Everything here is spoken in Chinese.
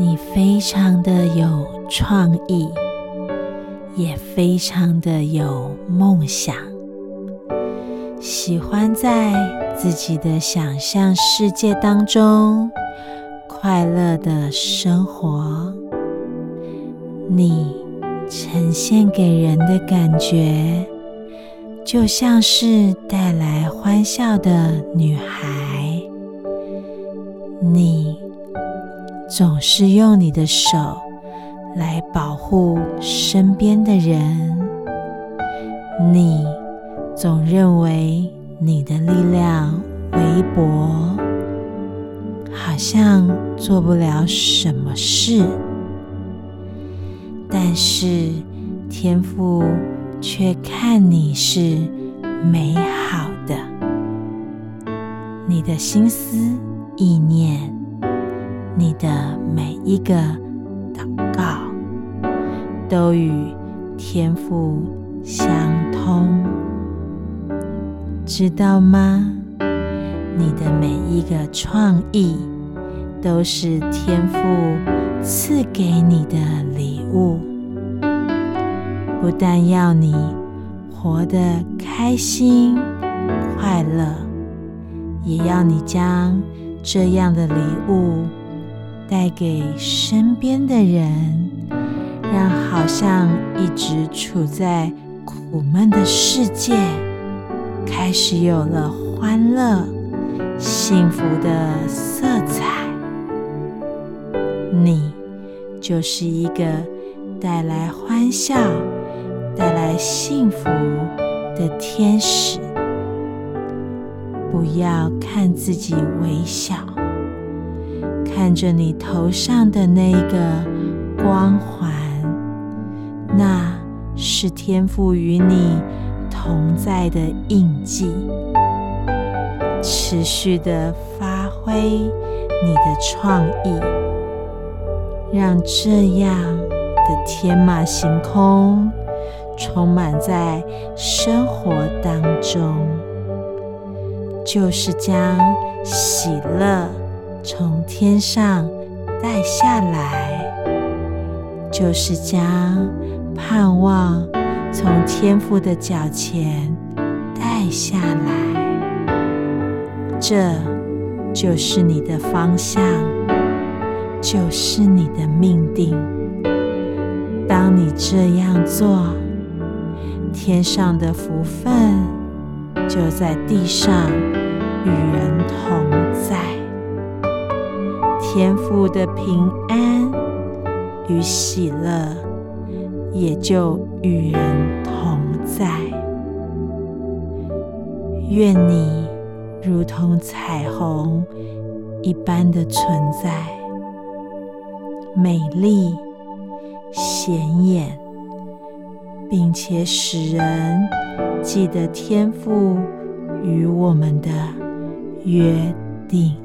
你非常的有创意，也非常的有梦想，喜欢在自己的想象世界当中快乐的生活。你呈现给人的感觉，就像是带来欢笑的女孩。你。总是用你的手来保护身边的人，你总认为你的力量微薄，好像做不了什么事。但是天赋却看你是美好的，你的心思意念。你的每一个祷告都与天赋相通，知道吗？你的每一个创意都是天赋赐给你的礼物，不但要你活得开心快乐，也要你将这样的礼物。带给身边的人，让好像一直处在苦闷的世界，开始有了欢乐、幸福的色彩。你就是一个带来欢笑、带来幸福的天使。不要看自己微小。看着你头上的那个光环，那是天赋与你同在的印记。持续的发挥你的创意，让这样的天马行空充满在生活当中，就是将喜乐。从天上带下来，就是将盼望从天父的脚前带下来。这就是你的方向，就是你的命定。当你这样做，天上的福分就在地上与人同。天赋的平安与喜乐，也就与人同在。愿你如同彩虹一般的存在，美丽显眼，并且使人记得天赋与我们的约定。